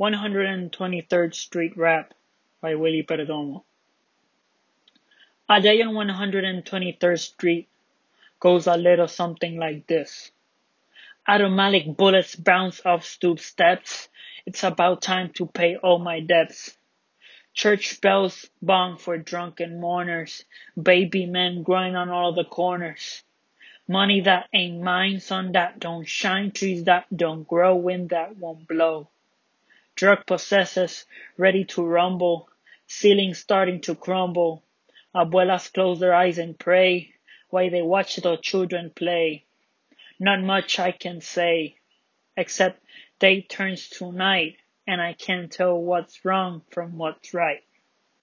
123rd Street Rap by Willie Perdomo. A day on 123rd Street goes a little something like this. Automatic bullets bounce off stoop steps. It's about time to pay all my debts. Church bells bong for drunken mourners. Baby men growing on all the corners. Money that ain't mine, sun that don't shine, trees that don't grow, wind that won't blow. Drug possessors ready to rumble, ceilings starting to crumble. Abuelas close their eyes and pray while they watch the children play. Not much I can say, except day turns to night and I can't tell what's wrong from what's right.